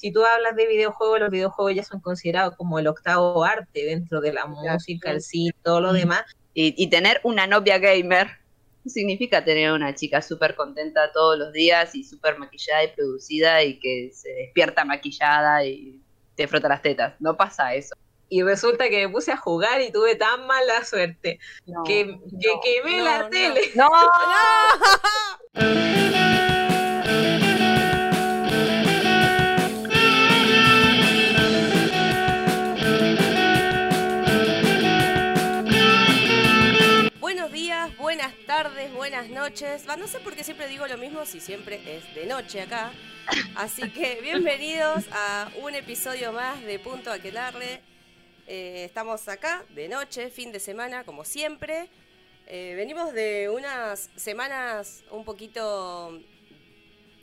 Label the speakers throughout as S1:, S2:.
S1: si tú hablas de videojuegos, los videojuegos ya son considerados como el octavo arte dentro de la música, el cine, todo lo demás.
S2: Y, tener una novia gamer significa tener una chica súper contenta todos los días y súper maquillada y producida y que se despierta maquillada y te frota las tetas. No pasa eso.
S1: Y resulta que me puse a jugar y tuve tan mala suerte que, que quemé la tele.
S2: ¡No!
S3: buenas noches. no sé por qué siempre digo lo mismo si siempre es de noche acá. Así que bienvenidos a un episodio más de Punto Aquelarre. Eh, estamos acá de noche, fin de semana, como siempre. Eh, venimos de unas semanas un poquito...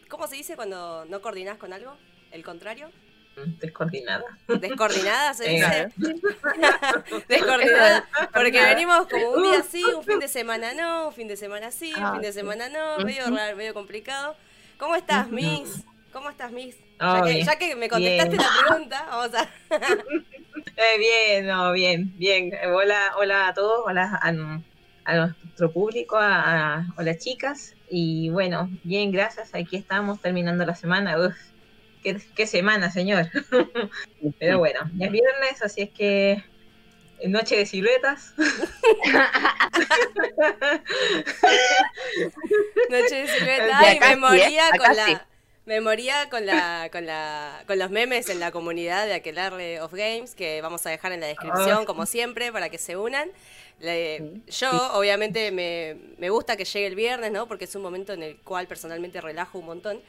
S3: ¿Cómo se dice cuando no coordinás con algo? ¿El contrario?
S1: Descoordinada.
S3: ¿Descoordinada se dice? Descoordinada. Porque venimos como un día sí, un fin de semana no, un fin de semana sí, un fin de semana no, medio raro, medio complicado. ¿Cómo estás, Miss? ¿Cómo estás, Miss? Ya, que, me contestaste la pregunta, vamos a.
S1: Eh, bien, no, bien, bien. Hola, hola a todos, hola a, nuestro público, a, hola chicas. Y bueno, bien, gracias. Aquí estamos terminando la semana. Uf, qué, semana, señor. Pero bueno, ya es viernes, así es que Noche de siluetas.
S3: Noche de siluetas. Ay, me moría con la. Me moría con la, con la, con los memes en la comunidad de Aquelarre of Games, que vamos a dejar en la descripción, como siempre, para que se unan. yo, obviamente, me, me gusta que llegue el viernes, ¿no? Porque es un momento en el cual personalmente relajo un montón.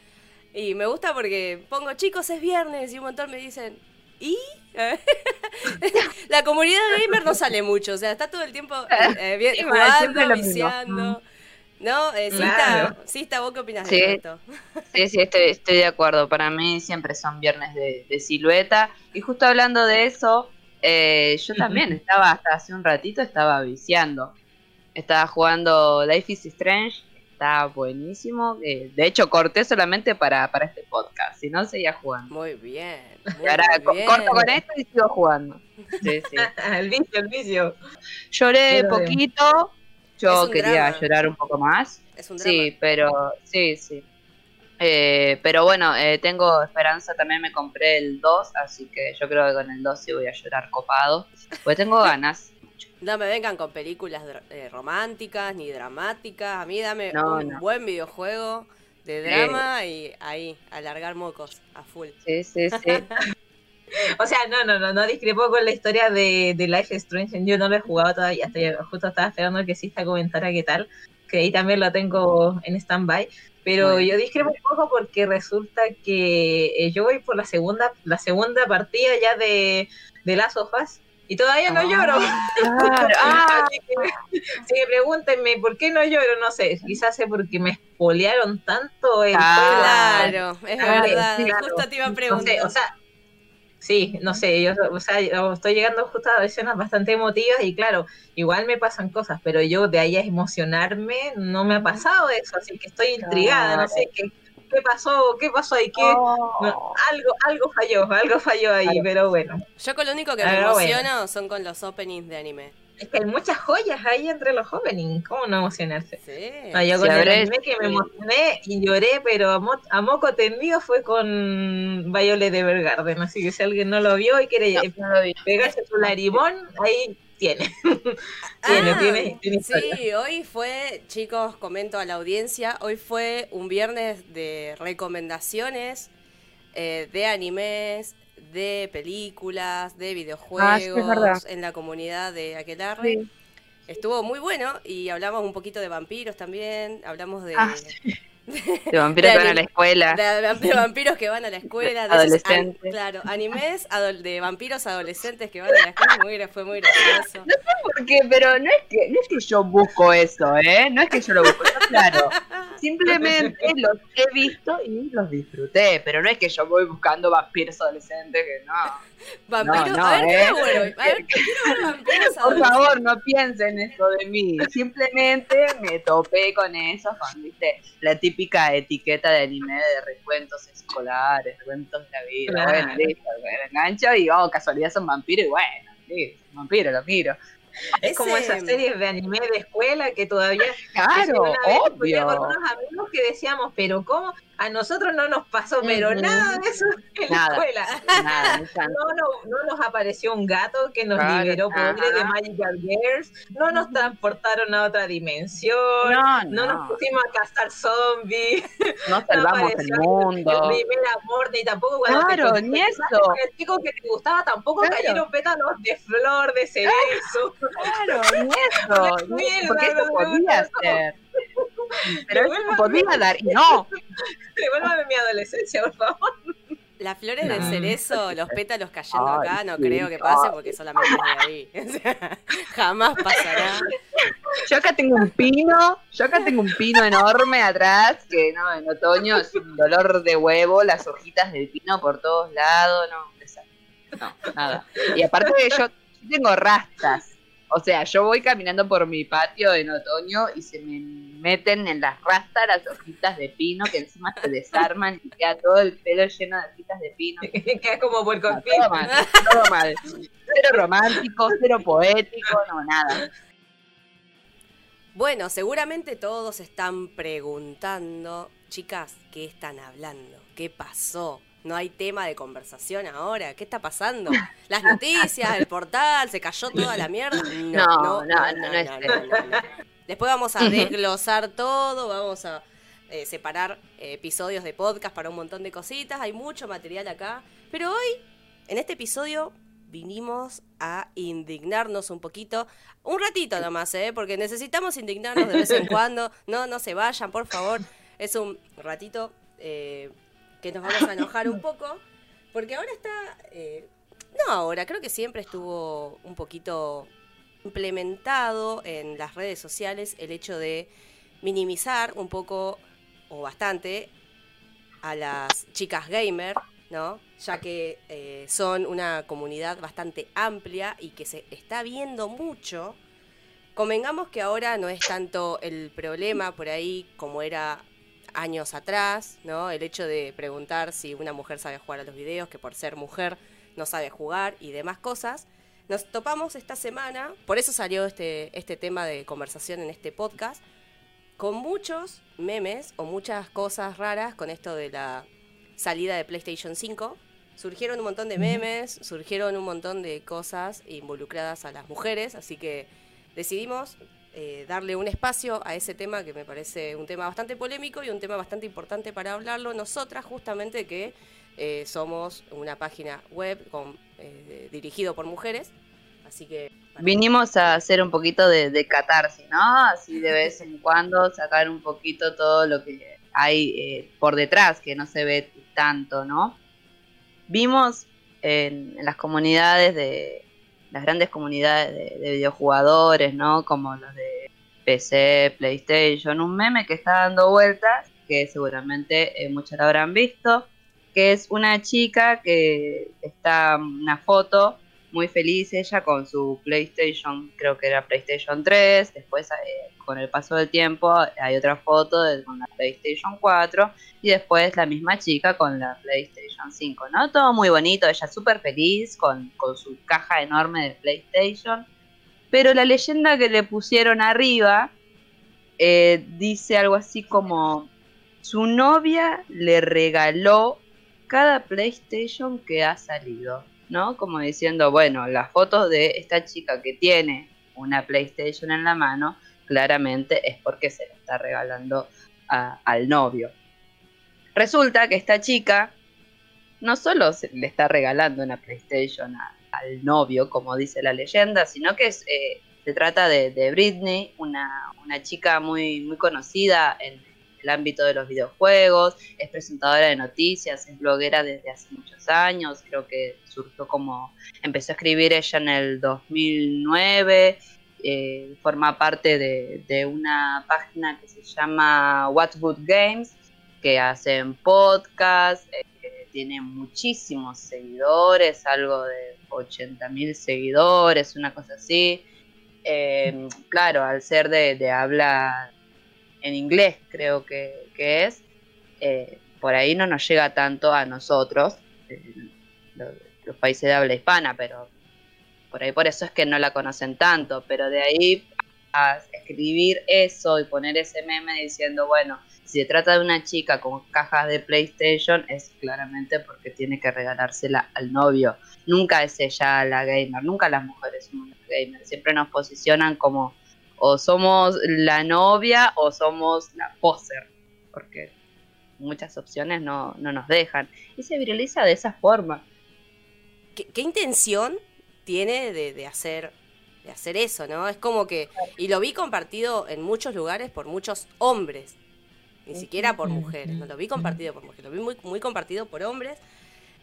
S3: Y me gusta porque pongo, chicos, es viernes, y un montón me dicen, ¿y? la comunidad gamer no sale mucho, o sea, está todo el tiempo eh, eh jugando, viciando. ¿No? Eh, sí, está, ¿vos qué opinas de esto?
S2: sí, sí, estoy, estoy de acuerdo. Para mí siempre son viernes de, silueta. Y justo hablando de eso, eh, yo también estaba, hasta hace un ratito, estaba viciando. Estaba jugando Life is Strange está buenísimo. Eh, de hecho, corté solamente para, para este podcast, si no seguía jugando.
S3: Muy bien.
S2: ahora corto con esto y sigo jugando.
S1: Sí, sí. el vicio, el vicio.
S2: Lloré poquito. Yo quería llorar un poco más. Es un drama. Sí, pero sí, sí. Eh, pero bueno, eh, tengo esperanza, también me compré el 2, así que yo creo que con el 2 sí voy a llorar copado. Pues tengo ganas.
S3: No me vengan con películas eh, románticas ni dramáticas. A mí dame un buen videojuego de drama y ahí, alargar mocos a full.
S2: Sí, sí, sí.
S1: o sea, no, no, no, no discrepo con la historia de, de Life is Strange. Yo no lo he jugado todavía. Estoy, justo estaba esperando que sí comentara qué tal. Que ahí también lo tengo en stand-by. Pero yo discrepo un poco porque resulta que eh, yo voy por la segunda, la segunda partida ya de, de Last of Us y todavía no lloro. Ah, así, que, pregúntenme por qué no lloro, no sé, quizás es porque me espolearon tanto el
S3: Claro, es verdad, justo te iba a preguntar.
S1: o sea, sí, no sé, yo, o sea, estoy llegando justo a escenas bastante emotivas y claro, igual me pasan cosas, pero yo de ahí a emocionarme no me ha pasado eso, así que estoy intrigada, no sé qué qué pasó, qué pasó ahí, qué algo, algo falló, algo falló ahí, pero bueno.
S3: Yo con lo único que me emociono son con los openings de anime.
S1: Es que hay muchas joyas ahí entre los openings, ¿cómo no emocionarse?
S3: Sí.
S1: yo con el anime que me emocioné y lloré, pero a, moco tendido fue con Violet de Evergarden, así que si alguien no lo vio y quiere pegarse su larimón, ahí tiene. tiene,
S3: ah, tiene, Sí, hoy fue, chicos, comento a la audiencia, hoy fue un viernes de recomendaciones eh, de animes, de películas, de videojuegos en la comunidad de Aquelarre. Estuvo muy bueno y hablamos un poquito de vampiros también, hablamos de...
S2: Ah, de vampiros que van a la escuela.
S3: De, vampiros que van a la escuela. De adolescentes. claro, animes de vampiros adolescentes que van a la escuela. fue muy gracioso.
S2: No sé por qué, pero no es, que, no es que yo busco eso, ¿eh? No es que yo lo busco, claro. Simplemente los he visto y los disfruté, pero no es que yo voy buscando vampiros adolescentes, que no.
S3: Vampiros,
S2: No, no,
S3: a ver,
S2: ¿eh?
S3: A ver, quiero vampiros
S2: Por favor, no piensen eso de mí. Simplemente me topé con eso, con ¿viste? la típica etiqueta de anime de recuentos escolares, recuentos de la vida.
S1: Claro.
S2: Bueno, listo, me engancho y oh, casualidad son vampiros y bueno, listo, vampiro, lo miro.
S1: Es como esas series de anime de escuela que todavía
S2: Claro, obvio.
S1: con unos amigos que decíamos, pero ¿cómo? A nosotros no nos pasó, pero
S2: Ujú.
S1: nada de eso en
S2: Nada.
S1: la escuela.
S2: Nada, no.
S1: No, no, no nos apareció un gato que nos
S2: Claro,
S1: liberó pobre de
S2: ajá.
S1: Magical Girls, no nos transportaron a otra dimensión,
S2: No,
S1: no,
S2: no,
S1: nos pusimos a cazar zombies,
S2: no salvamos el
S1: apareció el
S2: mundo.
S1: primer amor, ni tampoco cuando
S2: Claro, ni eso.
S1: el chico que te gustaba tampoco
S2: Claro.
S1: cayeron pétalos de flor, de cerezo.
S2: Claro, ni eso, porque eso podía ser. Pero podía dar, y no.
S1: Devuélvame mi adolescencia, por favor.
S3: Las flores del
S2: No.
S3: cerezo, los pétalos cayendo
S2: Ay,
S3: acá, no
S2: sí.
S3: creo que pase
S2: Ay.
S3: porque solamente es de ahí. O sea, jamás pasará.
S2: Yo acá tengo un pino, yo acá tengo un pino enorme atrás, que no, en otoño es un dolor de huevo, las hojitas del pino por todos lados, no, no, nada. Y aparte de yo tengo rastas, o sea, yo voy caminando por mi patio en otoño y se me meten en las rastas las hojitas de pino que encima se desarman y queda todo el pelo lleno de hojitas de pino.
S1: Queda como puerco
S2: No,
S1: espín.
S2: todo mal, todo mal. Cero romántico, cero poético, no, nada.
S3: Bueno, seguramente todos están preguntando, chicas, ¿qué están hablando? ¿Qué pasó? No hay tema de conversación ahora. ¿Qué está pasando? Las noticias, el portal, se cayó toda la mierda. No, no,
S2: No, no, no, no es
S3: no, no, no. Después vamos a desglosar todo, vamos a eh, separar eh, episodios de podcast para un montón de cositas. Hay mucho material acá. Pero hoy, en este episodio, vinimos a indignarnos un poquito. Un ratito nomás, ¿eh? Porque necesitamos indignarnos de vez en cuando. No, no se vayan, por favor. Es un ratito eh, que nos vamos a enojar un poco. Porque ahora está... eh, no ahora, creo que siempre estuvo un poquito implementado en las redes sociales el hecho de minimizar un poco o bastante a las chicas gamer, ¿no? Ya que eh, son una comunidad bastante amplia y que se está viendo mucho. Convengamos que ahora no es tanto el problema por ahí como era años atrás, ¿no? El hecho de preguntar si una mujer sabe jugar a los videos, que por ser mujer no sabe jugar y demás cosas. Nos topamos esta semana, por eso salió este, este tema de conversación en este podcast, con muchos memes o muchas cosas raras con esto de la salida de PlayStation 5. Surgieron un montón de memes, surgieron un montón de cosas involucradas a las mujeres, así que decidimos eh, darle un espacio a ese tema que me parece un tema bastante polémico y un tema bastante importante para hablarlo nosotras justamente que eh, somos una página web con, eh, dirigido por mujeres, así que...
S2: Vinimos a hacer un poquito de, de catarsis, ¿no? Así de vez en cuando sacar un poquito todo lo que hay por detrás, que no se ve tanto, ¿no? Vimos en, en las comunidades de las grandes comunidades de, de videojugadores, ¿no? Como los de PC, PlayStation, un meme que está dando vueltas, que seguramente eh, muchos habrán visto, que es una chica que está una foto muy feliz ella con su PlayStation, creo que era PlayStation 3, después eh, con el paso del tiempo hay otra foto de, con la PlayStation 4 y después la misma chica con la PlayStation 5, ¿no? Todo muy bonito, ella súper feliz con, con su caja enorme de PlayStation, pero la leyenda que le pusieron arriba eh, dice algo así como su novia le regaló cada PlayStation que ha salido. ¿No? Como diciendo, bueno, las fotos de esta chica que tiene una PlayStation en la mano, claramente es porque se la está regalando a- al novio. Resulta que esta chica no solo se le está regalando una PlayStation a- al novio, como dice la leyenda, sino que eh, se trata de, de Britney, una, una chica muy, muy conocida en ámbito de los videojuegos, es presentadora de noticias, es bloguera desde hace muchos años, creo que surgió como, empezó a escribir ella en el 2009, eh, forma parte de, una página que se llama What Good Games, que hacen podcast, eh, tiene muchísimos seguidores, algo de 80 mil seguidores, una cosa así. Eh, claro, al ser de, habla en inglés, creo que, es, por ahí no nos llega tanto a nosotros, los países de habla hispana, pero por ahí por eso es que no la conocen tanto, pero de ahí a escribir eso y poner ese meme diciendo, bueno, si se trata de una chica con cajas de PlayStation, es claramente porque tiene que regalársela al novio. Nunca es ella la gamer, nunca las mujeres somos las gamers. Siempre nos posicionan como o somos la novia o somos la poser, porque muchas opciones no, no nos dejan. Y se viraliza de esa forma.
S3: qué intención tiene de, hacer de hacer eso, ¿no? Es como que y lo vi compartido en muchos lugares por muchos hombres, ni siquiera por mujeres, no lo vi compartido por mujeres, lo vi muy muy compartido por hombres.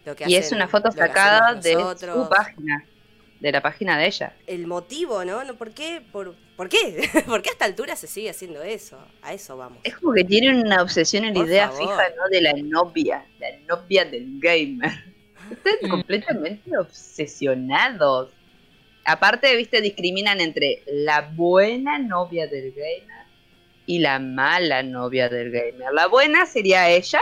S2: Lo que y es una foto sacada de su página, de la página de ella.
S3: El motivo, ¿no? no ¿Por qué? ¿Por, ¿por qué? ¿Por qué a esta altura se sigue haciendo eso? A eso vamos.
S2: Es como que tiene una obsesión en la idea fija, ¿no? De la novia, la novia del gamer. Están mm. completamente obsesionados. Aparte, viste, discriminan entre la buena novia del gamer y la mala novia del gamer. La buena sería ella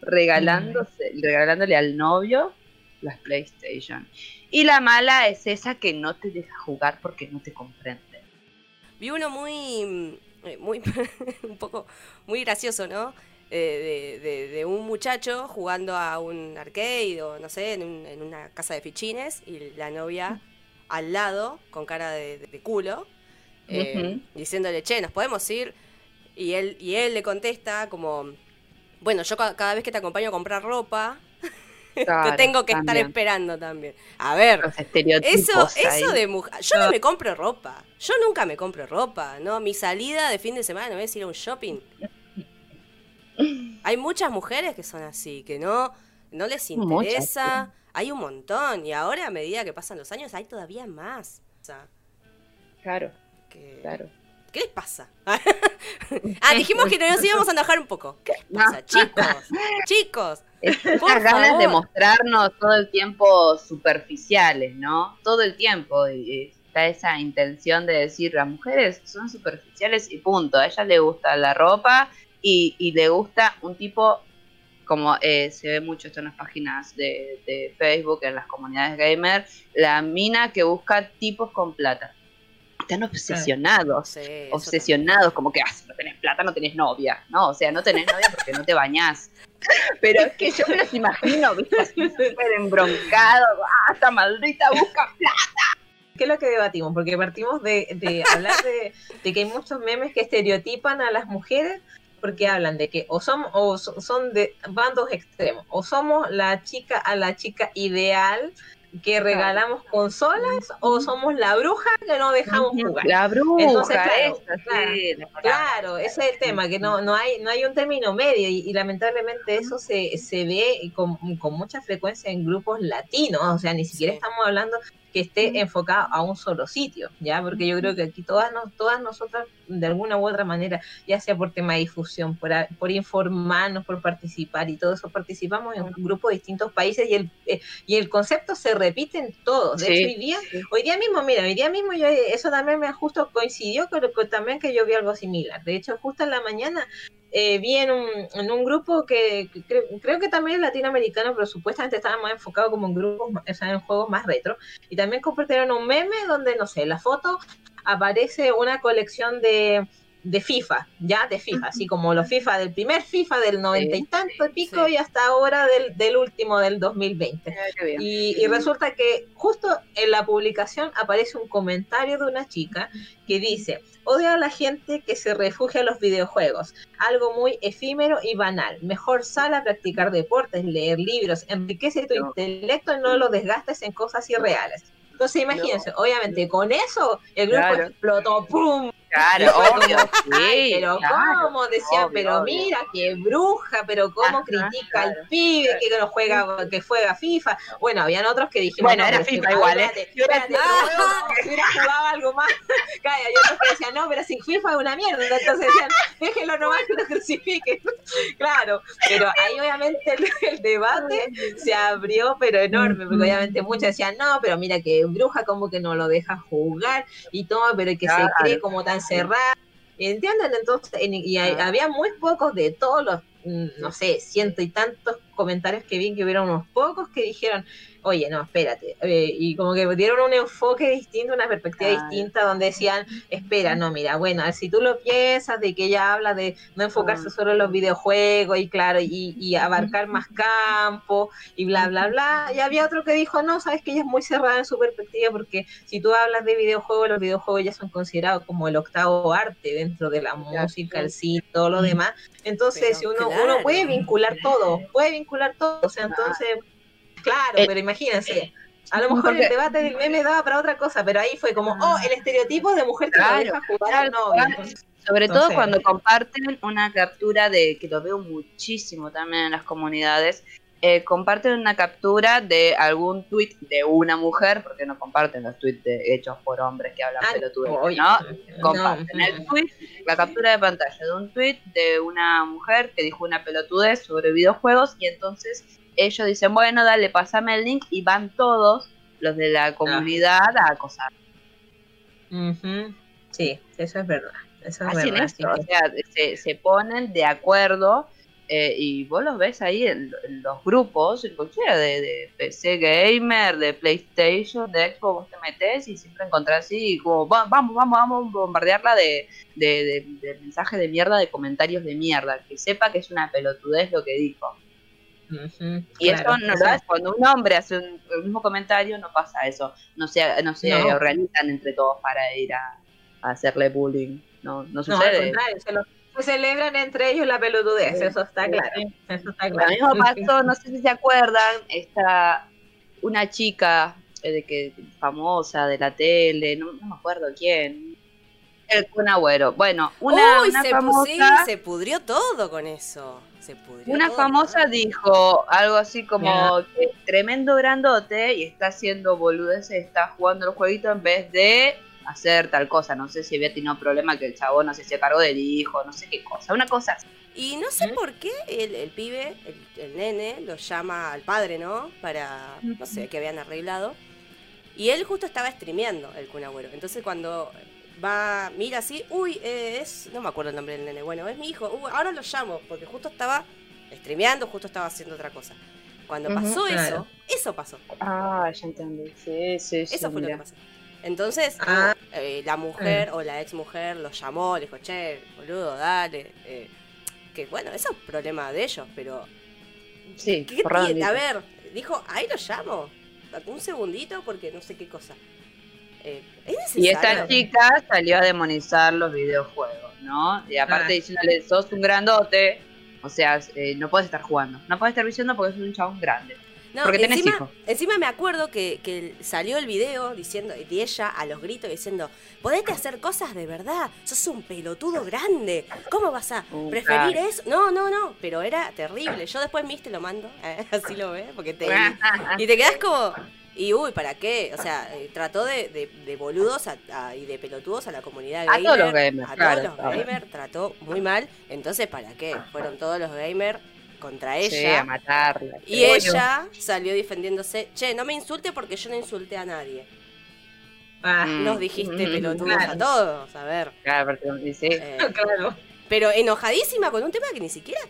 S2: regalándose, regalándole al novio las PlayStation. Y la mala es esa que no te deja jugar porque no te comprende.
S3: Vi uno muy, eh, muy, un poco, muy gracioso, ¿no? Eh, de, un muchacho jugando a un arcade o no sé, en, una casa de fichines y la novia al lado con cara de, culo, eh, diciéndole, che, ¿nos podemos ir? Y él, y él le contesta como, bueno, yo cada vez que te acompaño a comprar ropa, te tengo que estar esperando también. A ver, eso, eso de mujer. Yo no me compro ropa. Yo nunca me compro ropa, ¿no? Mi salida de fin de semana no es ir a un shopping. Hay muchas mujeres que son así, que no, no les interesa. Hay un montón. Y ahora, a medida que pasan los años, hay todavía más.
S2: claro. claro.
S3: ¿Qué les pasa? ah, dijimos que nos íbamos a enojar un poco. ¿Qué les pasa, chicos? chicos.
S2: Estas ganas de mostrarnos todo el tiempo superficiales, ¿no? Todo el tiempo. está esa intención de decir, las mujeres son superficiales y punto. A ella le gusta la ropa y, le gusta un tipo, como eh, se ve mucho esto en las páginas de, Facebook, en las comunidades gamer, la mina que busca tipos con plata. Están obsesionados, obsesionados, como que ah, si no tenés plata no tenés novia, ¿no? O sea, no tenés novia porque no te bañás. Pero es que yo me los imagino, ¿viste? Así súper embroncados, ¡ah, esta maldita busca plata!
S1: ¿Qué es lo que debatimos? Porque partimos de, de hablar de, de, que hay muchos memes que estereotipan a las mujeres porque hablan de que o son, o son de bandos extremos, o somos la chica a la chica ideal que regalamos consolas o somos la bruja que no dejamos jugar.
S2: La bruja, claro,
S1: claro, ese es el tema, que no, no, hay, no hay un término medio y, lamentablemente eso se, se ve con, con, mucha frecuencia en grupos latinos, o sea, ni siquiera estamos hablando que esté enfocado a un solo sitio, ¿ya? Porque yo creo que aquí todas, todas nosotras, de alguna u otra manera, ya sea por tema de difusión, por, por informarnos, por participar y todo eso, participamos en un grupo de distintos países y el, eh, y el concepto se repite en todos. De hecho, hoy día, hoy día mismo, mira, hoy día mismo yo, eso también me justo coincidió con, con también que yo vi algo similar. De hecho, justo en la mañana eh, vi en un, grupo que, creo, que también es latinoamericano, pero supuestamente estaba más enfocado como en grupos, o sea, en juegos más retro. Y también compartieron un meme donde, no sé, la foto aparece una colección de, de FIFA, ya de FIFA, así como los FIFA del primer FIFA del noventa y tanto y pico y hasta ahora del, del último del 2020. Y, y, resulta que justo en la publicación aparece un comentario de una chica que dice, odio a la gente que se refugia en los videojuegos, algo muy efímero y banal. Mejor sal a practicar deportes, leer libros, enriquece tu intelecto y no lo desgastes en cosas irreales. Entonces imagínense, obviamente con eso el grupo explotó, ¡pum!
S2: Claro, obvio, sí.
S1: pero
S2: claro,
S1: cómo decían,
S2: obvio,
S1: pero
S2: obvio.
S1: mira que bruja, pero cómo
S2: Ajá,
S1: critica al
S2: claro.
S1: pibe que no juega, que juega FIFA. Bueno, habían otros que dijeron,
S2: Bueno,
S1: no,
S2: era
S1: pero
S2: FIFA
S1: ay,
S2: igual, ¿eh?
S1: pero si hubiera jugado algo más. Claro, y otros que decían, no, pero si FIFA es una mierda, entonces decían, déjenlo nomás que lo crucifiquen. Claro, pero ahí obviamente el, el debate se abrió, pero enorme, porque obviamente muchos decían, no, pero mira que bruja como que no lo deja jugar y todo, pero que
S2: Claro.
S1: se cree como tan cerrada. ¿Entienden? Entonces, en- y hay-
S2: Claro.
S1: había muy pocos de todos los, mm, no sé, ciento y tantos comentarios que vi, que hubieron unos pocos que dijeron, oye, no, espérate. eh, y como que dieron un enfoque distinto, una perspectiva
S2: Claro.
S1: distinta, donde decían, espera, no, mira, bueno, si tú lo piensas, de que ella habla de no enfocarse
S2: Ah.
S1: solo en los videojuegos y claro, y, y abarcar más campo y bla, bla, bla. Y había otro que dijo, no, sabes que ella es muy cerrada en su perspectiva porque si tú hablas de videojuegos, los videojuegos ya son considerados como el octavo arte dentro de la música, el cine, todo lo demás. Entonces,
S3: Pero
S1: uno,
S3: claro.
S1: uno puede vincular todo, puede vincular todo. O sea, entonces, claro,
S2: Eh,
S1: pero imagínense. A lo mejor
S2: porque-
S1: el debate del meme daba para otra cosa, pero ahí fue como, oh, el estereotipo de mujer que
S2: Claro,
S1: deja jugar
S2: tal
S1: al novio.
S2: cual.
S1: Entonces,
S2: Sobre todo
S1: Entonces-
S2: cuando comparten una captura de, que lo veo muchísimo también en las comunidades, eh, comparten una captura de algún tweet de una mujer, porque no comparten los tweets de, hechos por hombres que hablan
S1: ah,
S2: pelotudes, ¿no?
S1: no,
S2: Comparten el tweet, la captura de pantalla de un tweet de una mujer que dijo una pelotudez sobre videojuegos y entonces ellos dicen, bueno, dale, pasame el link y van todos los de la comunidad a acosar.
S1: Ujú. Sí, eso es verdad. Eso es verdad.
S2: esto,
S1: sí.
S2: o sea, se, se ponen de acuerdo eh, y vos los ves ahí en, en los grupos, en cualquiera de, de PC Gamer, de PlayStation, de Xbox, vos te metes y siempre encontrás así como "Va- vamos, vamos, vamos a bombardearla de, de, de, de mensajes de mierda, de comentarios de mierda, que sepa que es una pelotudez lo que dijo.
S1: Ujú,
S2: Y
S1: claro,
S2: eso no lo hace. Cuando un hombre hace un- el mismo comentario, no pasa eso. No se, no se
S1: No.
S2: organizan entre todos para ir a, a hacerle bullying. No, no
S1: No, al
S2: sucede.
S1: contrario, se, lo- se celebran entre ellos la pelotudez, eso está claro. Eso está
S2: Lo
S1: claro.
S2: mismo pasó, no sé si se acuerdan, está una chica eh, de que famosa de la tele, no, no me acuerdo quién. El Kun Agüero. Bueno, una,
S3: Uy,
S2: una
S3: se,
S2: famosa,
S3: sí, se pudrió todo con eso. Se pudrió
S2: una
S3: todo.
S2: famosa dijo algo así como que tremendo grandote y está haciendo boludeces, está jugando el jueguito en vez de hacer tal cosa. No sé si había tenido problema que el chabón no se cargó del hijo, no sé qué cosa. Una cosa así.
S3: Y no sé
S1: ¿Mm?
S3: por qué el, el pibe, el, el nene, lo llama al padre, ¿no? Para, no sé, que habían arreglado. Y él justo estaba streameando el Kun Agüero. Entonces cuando va, mira así, uy, eh, es, no me acuerdo el nombre del nene, bueno, es mi hijo, uy, ahora lo llamo, porque justo estaba streameando, justo estaba haciendo otra cosa. Cuando pasó
S1: claro.
S3: eso, eso pasó.
S2: Ah, ya entendí. Sí, sí,
S3: Eso fue lo que pasó. Entonces,
S1: Ah.
S3: eh, la mujer o la ex mujer lo llamó, le dijo, che, boludo, dale. eh, que bueno, eso es problema de ellos, pero.
S2: Sí,
S3: ¿qué. A ver, dijo, ahí lo llamo. Un segundito porque no sé qué cosa. Eh, ¿Es
S2: Y esta chica salió a demonizar los videojuegos, ¿no? Y aparte
S1: Ah.
S2: diciéndole, sos un grandote, o sea, eh, no puedes estar jugando, no puedes estar diciendo porque sos un chabón grande.
S3: No,
S2: porque tenés
S3: encima,
S2: hijos.
S3: encima me acuerdo que, que salió el video diciendo, de ella a los gritos diciendo, podete hacer cosas de verdad, sos un pelotudo grande, ¿cómo vas a preferir eso? No, no, no, pero era terrible. Yo después mis te lo mando, así lo ves, porque te... Y te quedas como, y uy, ¿para qué? O sea, eh, trató de, de, de boludos a- a- y de pelotudos a la comunidad
S2: A
S3: gamer.
S2: todos los gamers,
S3: A
S2: claro,
S3: todos los
S2: claro.
S3: gamers, trató muy mal. Entonces, ¿para qué? Fueron todos los gamers contra
S2: Sí, a
S3: ella.
S2: matarla.
S3: y ella salió defendiéndose, che, no me insulte porque yo no insulté a nadie.
S1: Ah,
S2: Mm.
S3: Nos dijiste
S2: Mm,
S3: pelotudos
S1: claro.
S3: a todos, a ver.
S2: Claro, porque sí,
S3: Eh,
S1: claro.
S3: pero enojadísima con un tema que ni siquiera...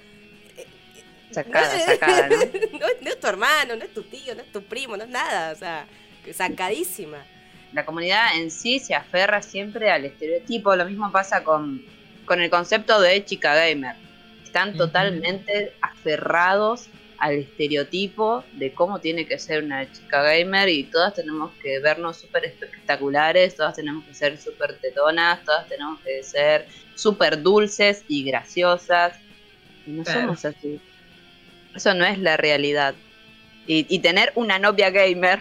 S2: sacada, sacada, ¿no?
S3: no, es- no es tu hermano, no es tu tío, no es tu primo, no es nada. O sea, sacadísima.
S2: La comunidad en sí se aferra siempre al estereotipo, lo mismo pasa con, con el concepto de chica gamer. Están totalmente aferrados al estereotipo de cómo tiene que ser una chica gamer y todas tenemos que vernos súper espectaculares, todas tenemos que ser súper tetonas, todas tenemos que ser súper dulces y graciosas. Y no somos así. Eso no es la realidad. Y, y tener una novia gamer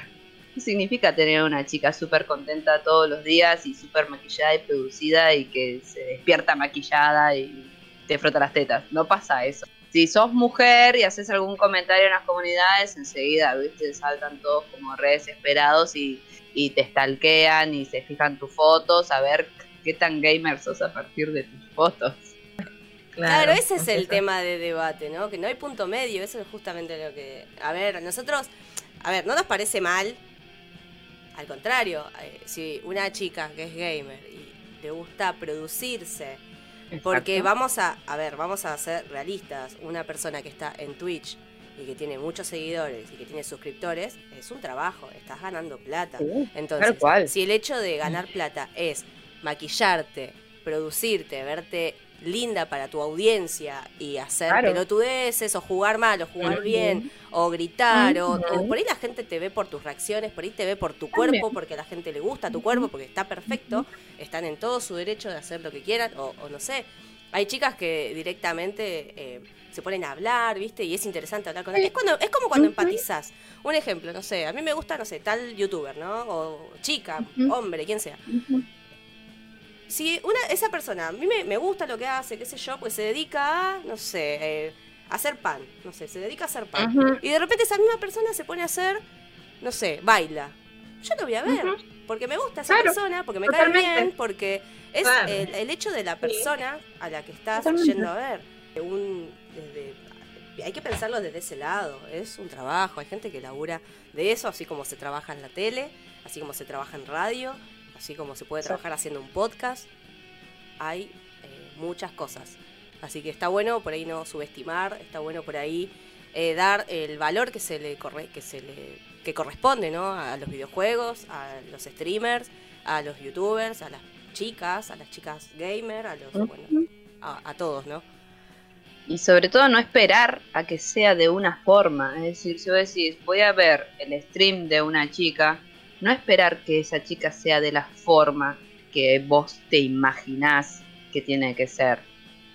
S2: ¿Qué significa tener una chica súper contenta todos los días y súper maquillada y producida y que se despierta maquillada y te frota las tetas? No pasa eso. Si sos mujer y haces algún comentario en las comunidades, enseguida, viste, saltan todos como re desesperados y, y te stalkean y se fijan tus fotos a ver qué tan gamer sos a partir de tus fotos.
S3: Claro, ese es el tema de debate, ¿no? Que no hay punto medio, eso es justamente lo que... A ver, nosotros, a ver, no nos parece mal, al contrario, eh, si una chica que es gamer y le gusta producirse, porque vamos a, a ver, vamos a ser realistas, una persona que está en Twitch y que tiene muchos seguidores y que tiene suscriptores, es un trabajo, estás ganando plata. Entonces, si el hecho de ganar plata es maquillarte, producirte, verte linda para tu audiencia y hacer pelotudeces o jugar mal o jugar bien o gritar o, por ahí la gente te ve por tus reacciones, por ahí te ve por tu cuerpo porque a la gente le gusta tu cuerpo porque está perfecto, están en todo su derecho de hacer lo que quieran o, no sé. Hay chicas que directamente eh, se ponen a hablar, ¿viste? Y es interesante hablar con ellas. Es, cuando, es como cuando empatizas. Un ejemplo, no sé, a mí me gusta, no sé, tal youtuber, ¿no? O chica, hombre, quien sea si una, esa persona, a mí me, gusta lo que hace, qué sé yo, pues se dedica a, no sé, eh, a hacer pan, no sé, se dedica a hacer pan. Y de repente esa misma persona se pone a hacer, no sé, baila. Yo lo voy a ver, porque me gusta esa persona, porque me cae bien, porque es el, hecho de la persona a la que estás yendo a ver. Un, hay que pensarlo desde ese lado, es un trabajo, hay gente que labura de eso, así como se trabaja en la tele, así como se trabaja en radio, así como se puede trabajar haciendo un podcast, hay eh, muchas cosas. Así que está bueno por ahí no subestimar, está bueno por ahí eh, dar el valor que se le corre que se le que corresponde, ¿no? A los videojuegos, a los streamers, a los youtubers, a las chicas, a las chicas gamer, a los bueno, a, todos, ¿no?
S2: Y sobre todo no esperar a que sea de una forma. Es decir, si vos decís, voy a ver el stream de una chica no esperar que esa chica sea de la forma que vos te imaginás que tiene que ser.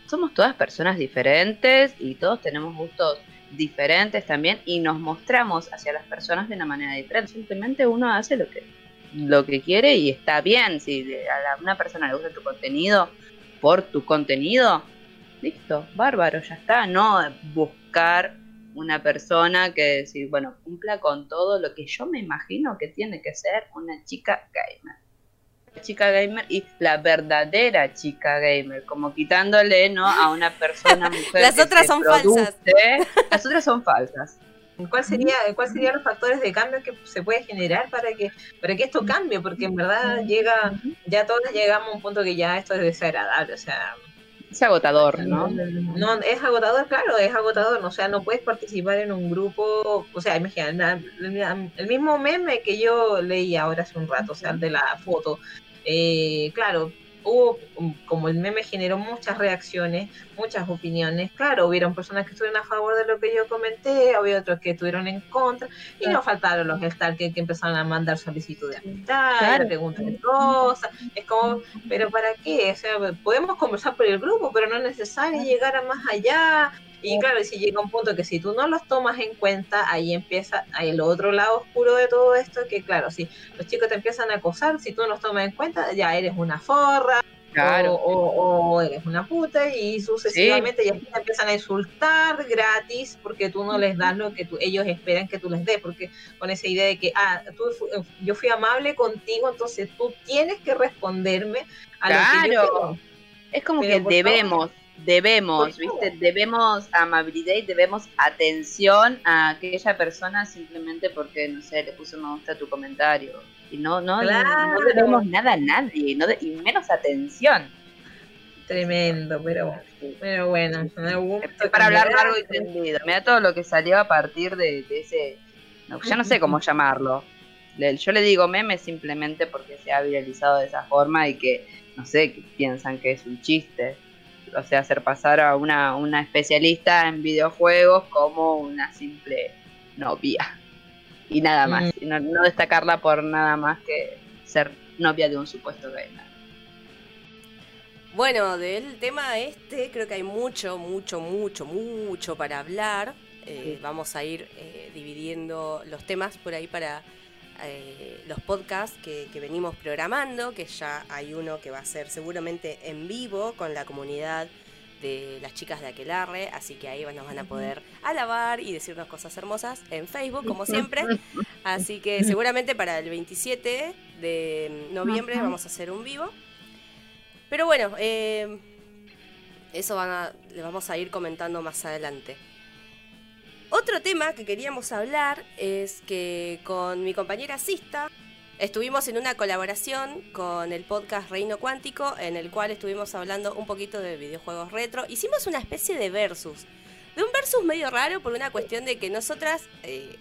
S2: Somos todas personas diferentes y todos tenemos gustos diferentes también y nos mostramos hacia las personas de una manera diferente. Simplemente uno hace lo que, lo que quiere y está bien. Si a una persona le gusta tu contenido por tu contenido, listo, bárbaro, ya está. No buscar una persona que decir, bueno, cumpla con todo lo que yo me imagino que tiene que ser una chica gamer. La chica gamer y la verdadera chica gamer, como quitándole ¿no? a una persona mujer.
S3: Las otras son falsas.
S2: Las otras son falsas.
S1: ¿Cuál sería, ¿Cuál serían los factores de cambio que se puede generar para que, para que esto cambie? Porque en verdad llega, ya todos llegamos a un punto que ya esto es desagradable, o sea,
S2: es agotador, ¿no?
S1: No, es agotador, claro, es agotador. O sea, no puedes participar en un grupo. O sea, imagina, el mismo meme que yo leí ahora hace un rato, o sea, el de la foto. Eh, claro, hubo, como el meme generó muchas reacciones, muchas opiniones, claro, hubieron personas que estuvieron a favor de lo que yo comenté, había otros que estuvieron en contra, y no faltaron los stalkers que empezaron a mandar solicitudes de amistad, preguntas de cosas, es como, pero ¿para qué? O sea, podemos conversar por el grupo, pero no es necesario llegar a más allá, y claro, si llega un punto que si tú no los tomas en cuenta, ahí empieza el otro lado oscuro de todo esto, que claro, si los chicos te empiezan a acosar, si tú no los tomas en cuenta, ya eres una forra, o, eres una puta, y sucesivamente ya te empiezan a insultar gratis porque tú no les das lo que ellos esperan que tú les des, porque con esa idea de que, ah, tú, yo fui amable contigo, entonces tú tienes que responderme a lo que yo
S2: Es como que debemos debemos, ¿viste? Debemos amabilidad y debemos atención a aquella persona simplemente porque, no sé, le puso me gusta tu comentario. Y no, no, no debemos nada a nadie, no y menos atención.
S1: Tremendo, pero, pero bueno, me.
S2: Para hablar largo y tendido. Mira todo lo que salió a partir de, ese. ya no sé cómo llamarlo. Yo le digo meme simplemente porque se ha viralizado de esa forma y que, no sé, que piensan que es un chiste o sea, hacer pasar a una, una especialista en videojuegos como una simple novia. Y nada más, mm. no, destacarla por nada más que ser novia de un supuesto gamer.
S3: Bueno, del tema este creo que hay mucho, mucho, mucho, mucho para hablar. Eh, vamos a ir eh, dividiendo los temas por ahí para eh, los podcasts que, que venimos programando, que ya hay uno que va a ser seguramente en vivo con la comunidad de las chicas de Aquelarre, así que ahí nos van a poder alabar y decirnos cosas hermosas en Facebook, como siempre. Así que seguramente para el 27 de noviembre vamos a hacer un vivo. Pero bueno, eh, eso van a, le vamos a ir comentando más adelante. Otro tema que queríamos hablar es que con mi compañera Sista Estuvimos en una colaboración con el podcast Reino Cuántico, en el cual estuvimos hablando un poquito de videojuegos retro. Hicimos una especie de versus. De un versus medio raro por una cuestión de que nosotras eh,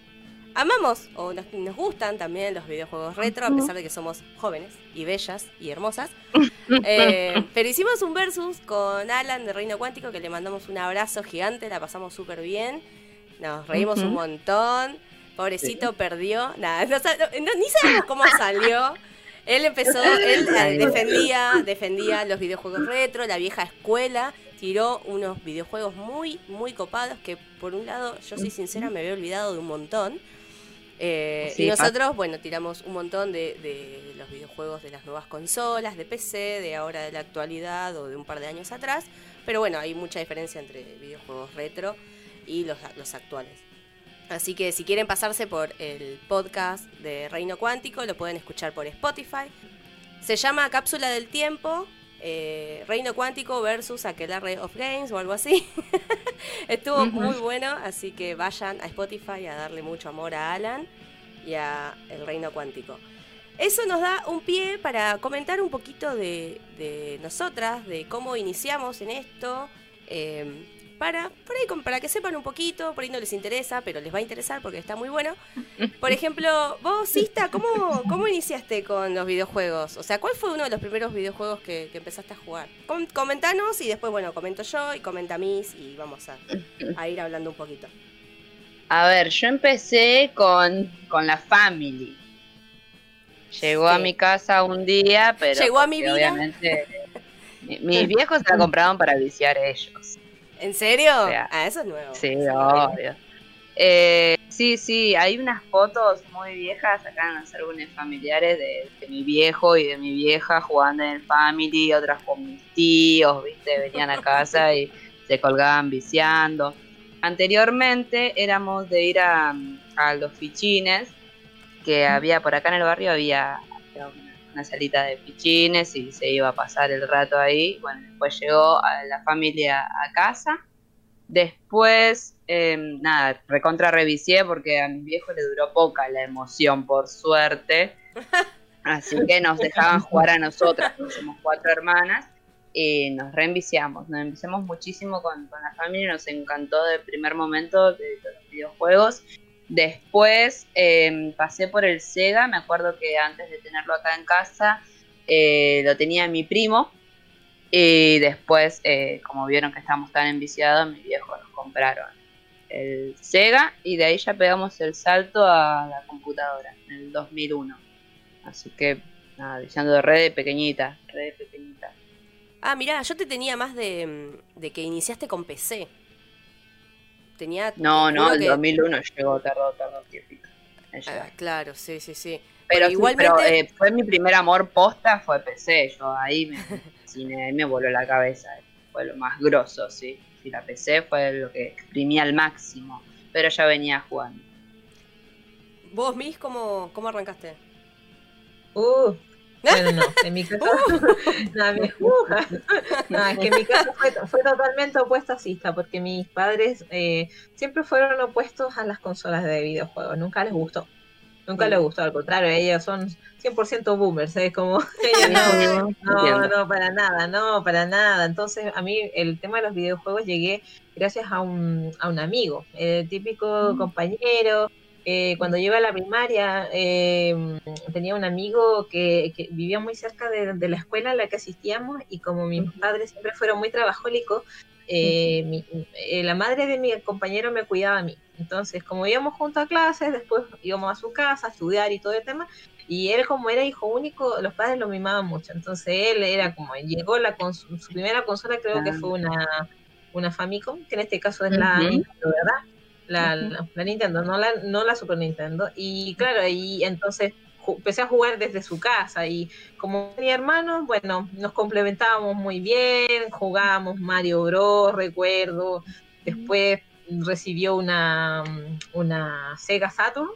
S3: amamos o nos, gustan también los videojuegos retro, a pesar de que somos jóvenes y bellas y hermosas. Eh, pero hicimos un versus con Alan de Reino Cuántico, que le mandamos un abrazo gigante, la pasamos súper bien. Nos reímos un montón. Pobrecito perdió. Nada, ni sabemos cómo salió. Él empezó, él defendía, defendía los videojuegos retro, la vieja escuela, tiró unos videojuegos muy, muy copados que por un lado, yo soy sincera, me había olvidado de un montón. Eh, y nosotros, bueno, tiramos un montón de, de, los videojuegos de las nuevas consolas, de PC, de ahora de la actualidad o de un par de años atrás. Pero bueno, hay mucha diferencia entre videojuegos retro y los, los actuales. Así que si quieren pasarse por el podcast de Reino Cuántico, lo pueden escuchar por Spotify. Se llama Cápsula del Tiempo, eh, Reino Cuántico versus Aquelarre of Games o algo así. Estuvo muy bueno, así que vayan a Spotify a darle mucho amor a Alan y a El Reino Cuántico. Eso nos da un pie para comentar un poquito de, de nosotras, de cómo iniciamos en esto. Eh, para, por ahí, para que sepan un poquito, por ahí no les interesa, pero les va a interesar porque está muy bueno. Por ejemplo, vos, Sista, ¿cómo, cómo iniciaste con los videojuegos? O sea, ¿cuál fue uno de los primeros videojuegos que, empezaste a jugar? comentanos y después, bueno, comento yo y comenta Miss y vamos a, ir hablando un poquito.
S2: A ver, yo empecé con, con la Family. Llegó a mi casa un día, pero
S3: Llegó a mi vida.
S2: obviamente mis viejos se la compraban para viciar ellos.
S3: ¿En serio? ah, eso es nuevo.
S2: Sí, obvio. Eh, sí, sí, hay unas fotos muy viejas acá en los álbumes familiares de, mi viejo y de mi vieja jugando en el Family, otras con mis tíos, ¿viste? Venían a casa y se colgaban viciando. Anteriormente éramos de ir a, los fichines, que había por acá en el barrio, había, una salita de fichines y se iba a pasar el rato ahí. Bueno, después llegó a la familia a casa. Después, em, nada, recontra revisé porque a mi viejo le duró poca la emoción, por suerte. Así que nos dejaban jugar a nosotras, somos cuatro hermanas, y nos reenviciamos. Nos enviciamos muchísimo con, la familia, nos encantó de primer momento de los videojuegos. Después em, pasé por el Sega, me acuerdo que antes de tenerlo acá en casa eh, lo tenía mi primo y después, eh, como vieron que estábamos tan enviciados, mis viejos nos compraron el Sega y de ahí ya pegamos el salto a la computadora en el 2001. Así que, nada, diciendo de red pequeñita, red pequeñita.
S3: Ah, mirá, yo te tenía más de que iniciaste con PC. Tenía.
S2: No, no, el 2001 llegó, tardó, tardó tiempito.
S3: Ah, claro, sí, sí, sí.
S2: Pero, igualmente... Eh, fue mi primer amor posta, fue PC. Yo ahí me, cine, me voló la cabeza. Fue lo más grosso, sí. Si la PC fue lo que exprimía al máximo. Pero ya venía jugando.
S3: ¿Vos, Miss, cómo, cómo arrancaste?
S1: Uh, bueno, no, en mi caso, no, me, no, es que en mi caso fue, fue totalmente opuesta a Sista, porque mis padres eh, siempre fueron opuestos a las consolas de videojuegos, nunca les gustó. Nunca les gustó, al contrario, ellos son 100% boomers, ¿sabes? Como, no, no, no, para nada, no, para nada. Entonces, a mí el tema de los videojuegos llegué gracias a un, a un amigo, el típico mm. compañero eh, cuando yo iba a la primaria, eh, tenía un amigo que, vivía muy cerca de, la escuela a la que asistíamos y como mis padres siempre fueron muy trabajólicos, eh, la madre de mi compañero me cuidaba a mí. Entonces, como íbamos juntos a clases, después íbamos a su casa a estudiar y todo el tema, y él como era hijo único, los padres lo mimaban mucho. Entonces él era como, llegó la su, primera consola creo que fue una, una Famicom, que en este caso es la Nintendo, ¿verdad? La, la, Nintendo, no la, no la Super Nintendo. Y claro, ahí entonces empecé a jugar desde su casa y como tenía hermanos, bueno, nos complementábamos muy bien, jugábamos Mario Bros, recuerdo, después recibió una, una Sega Saturn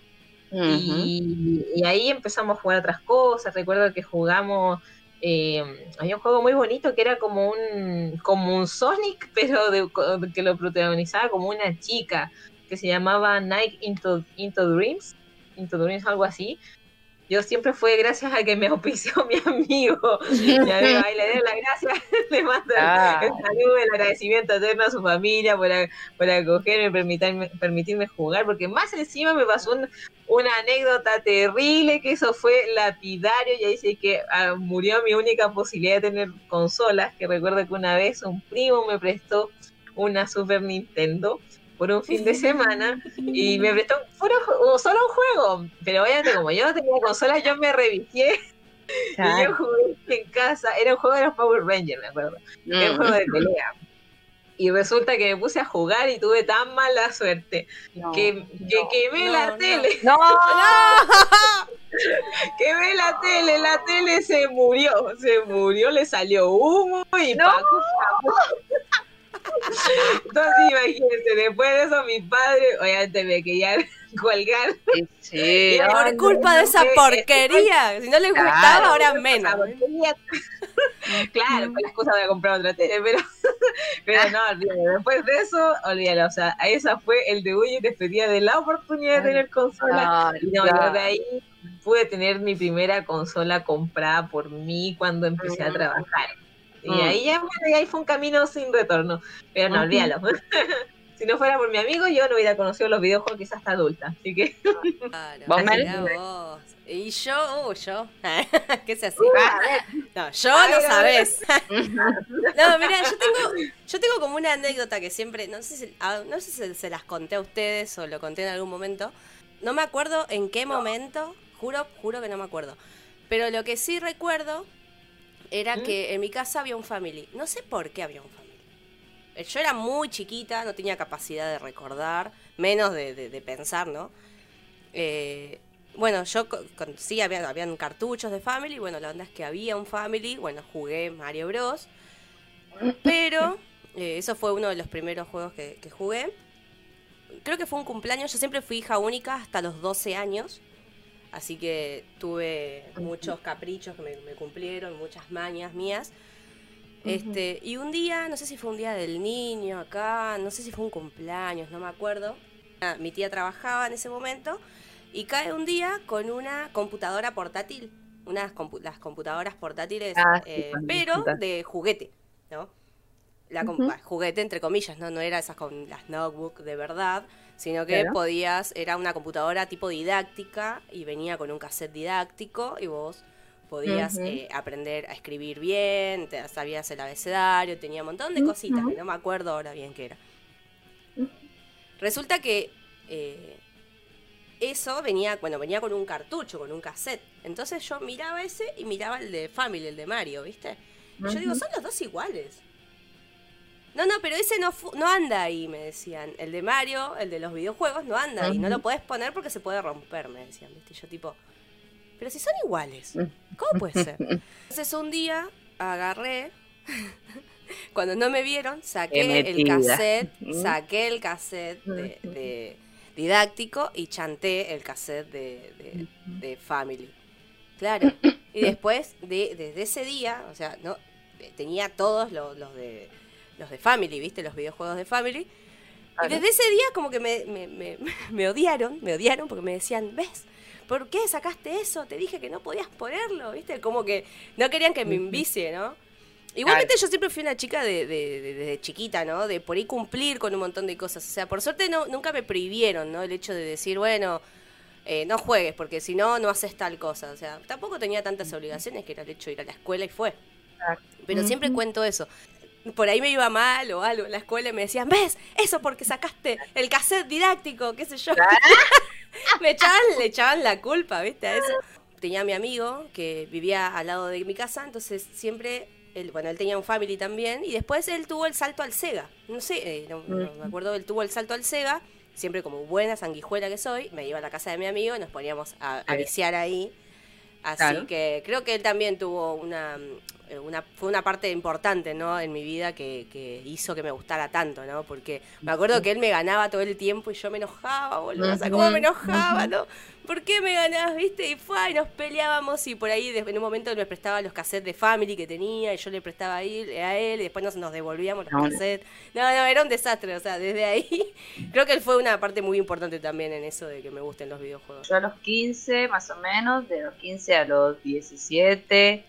S1: y, ahí empezamos a jugar otras cosas, recuerdo que jugamos... Eh, había un juego muy bonito que era como un como un Sonic pero de, que lo protagonizaba como una chica que se llamaba Night into, into Dreams Into Dreams algo así yo siempre fue gracias a que me auspició mi amigo. Mi amigo ahí le doy las gracias, le mando ah. el, saludo, el agradecimiento eterno a su familia por, por acogerme, permitirme, permitirme jugar, porque más encima me pasó una anécdota terrible, que eso fue lapidario, y ahí sí que ah, murió mi única posibilidad de tener consolas, que recuerdo que una vez un primo me prestó una Super Nintendo por un fin de semana y me prestó solo un juego. Pero obviamente, como yo no tenía consolas, yo me revisé y yo jugué en casa. Era un juego de los Power Rangers, me acuerdo. Era un juego de pelea. Y resulta que me puse a jugar y tuve tan mala suerte que, quemé la tele.
S3: ¡No!
S1: quemé la tele, la tele se murió, se murió, le salió humo y
S2: no.
S1: Entonces, imagínense, después de eso, mi padre, obviamente me quería colgar.
S3: Sí, por culpa de esa porquería. Si no les gustaba, ahora menos.
S1: claro, con la excusa a comprar otra tele, pero, pero no, olvídalo. Después de eso, olvídalo. O sea, esa fue el debut y despedida de la oportunidad de tener consola. y no, yo de ahí pude tener mi primera consola comprada por mí cuando empecé a trabajar. Y ahí ya ahí fue un camino sin retorno. Pero no, olvídalo. si no fuera por mi amigo, yo no hubiera conocido los videojuegos quizás hasta adulta. Así que.
S3: Claro, Y yo, uh, yo. ¿Qué se hace? no, yo no sabes. no, mira, yo tengo, yo tengo como una anécdota que siempre, no sé si, ah, no sé si se las conté a ustedes o lo conté en algún momento. No me acuerdo en qué momento, juro, juro que no me acuerdo. Pero lo que sí recuerdo era ¿Mm? que en mi casa había un family. No sé por qué había un family. Eh, yo era muy chiquita, no tenía capacidad de recordar, menos de, pensar, ¿no? Eh, bueno, yo sí, había, habían cartuchos de Family, bueno, la onda es que había un Family, bueno, jugué Mario Bros. Pero eh, eso fue uno de los primeros juegos que, que, jugué. Creo que fue un cumpleaños, yo siempre fui hija única hasta los 12 años. Así que tuve muchos caprichos que me, cumplieron, muchas mañas mías. Este, y un día, no sé si fue un día del niño acá, no sé si fue un cumpleaños, no me acuerdo. Ah, mi tía trabajaba en ese momento y cae un día con una computadora portátil, unas las computadoras portátiles, ah, eh, pero de juguete, ¿no? La juguete entre comillas, ¿no? No era esas con las notebooks de verdad, sino que podías, era una computadora tipo didáctica y venía con un cassette didáctico y vos podías eh, aprender a escribir bien, te, sabías el abecedario, tenía un montón de cositas, que no me acuerdo ahora bien qué era. Resulta que eh, eso venía, bueno, venía con un cartucho, con un cassette. Entonces yo miraba ese y miraba el de Family, el de Mario, ¿viste? yo digo, son los dos iguales. No, no, pero ese no, no anda ahí, me decían. El de Mario, el de los videojuegos, no anda ahí. No lo podés poner porque se puede romper, me decían. ¿viste? yo tipo, pero si son iguales, ¿cómo puede ser? Entonces un día agarré, cuando no me vieron, saqué el cassette, saqué el cassette de, didáctico y chanté el cassette de, de Family. Claro. Y después, de, desde ese día, o sea, no tenía todos los de los de Family, ¿viste? Los videojuegos de Family. Y desde ese día como que me, me, me, odiaron, me odiaron porque me decían, ¿ves? ¿Por qué sacaste eso? Te dije que no podías ponerlo, ¿viste? Como que no querían que me envicie, ¿no? Igualmente yo siempre fui una chica de, de, chiquita, ¿no? De por ahí cumplir con un montón de cosas. O sea, por suerte no, nunca me prohibieron, ¿no? El hecho de decir, bueno, eh, no juegues, porque si no, no haces tal cosa. O sea, tampoco tenía tantas obligaciones que era el hecho de ir a la escuela y fue. Pero siempre cuento eso por ahí me iba mal o algo en la escuela y me decían, ¿ves? Eso porque sacaste el cassette didáctico, qué sé yo. me echaban, le echaban la culpa, ¿viste? A eso. Tenía a mi amigo que vivía al lado de mi casa, entonces siempre, él, bueno, él tenía un family también y después él tuvo el salto al Sega. No sé, eh, no, me acuerdo, él tuvo el salto al Sega siempre como buena sanguijuela que soy, me iba a la casa de mi amigo y nos poníamos a, viciar ahí. Así
S2: Claro.
S3: que creo que él también tuvo una, una fue una parte importante, ¿no? En mi vida que, que hizo que me gustara tanto, ¿no? Porque me acuerdo que él me ganaba todo el tiempo y yo me enojaba, boludo. O sea, cómo me enojaba, ¿no? ¿Por qué me ganabas, viste? Y fue, y nos peleábamos y por ahí en un momento él me prestaba los cassettes de Family que tenía y yo le prestaba a él, a él y después nos, nos devolvíamos los
S2: no.
S3: cassettes. No, no, era un desastre, o sea, desde ahí creo que él fue una parte muy importante también en eso de que me gusten los videojuegos.
S2: Yo a los 15, más o menos, de los 15 a los 17,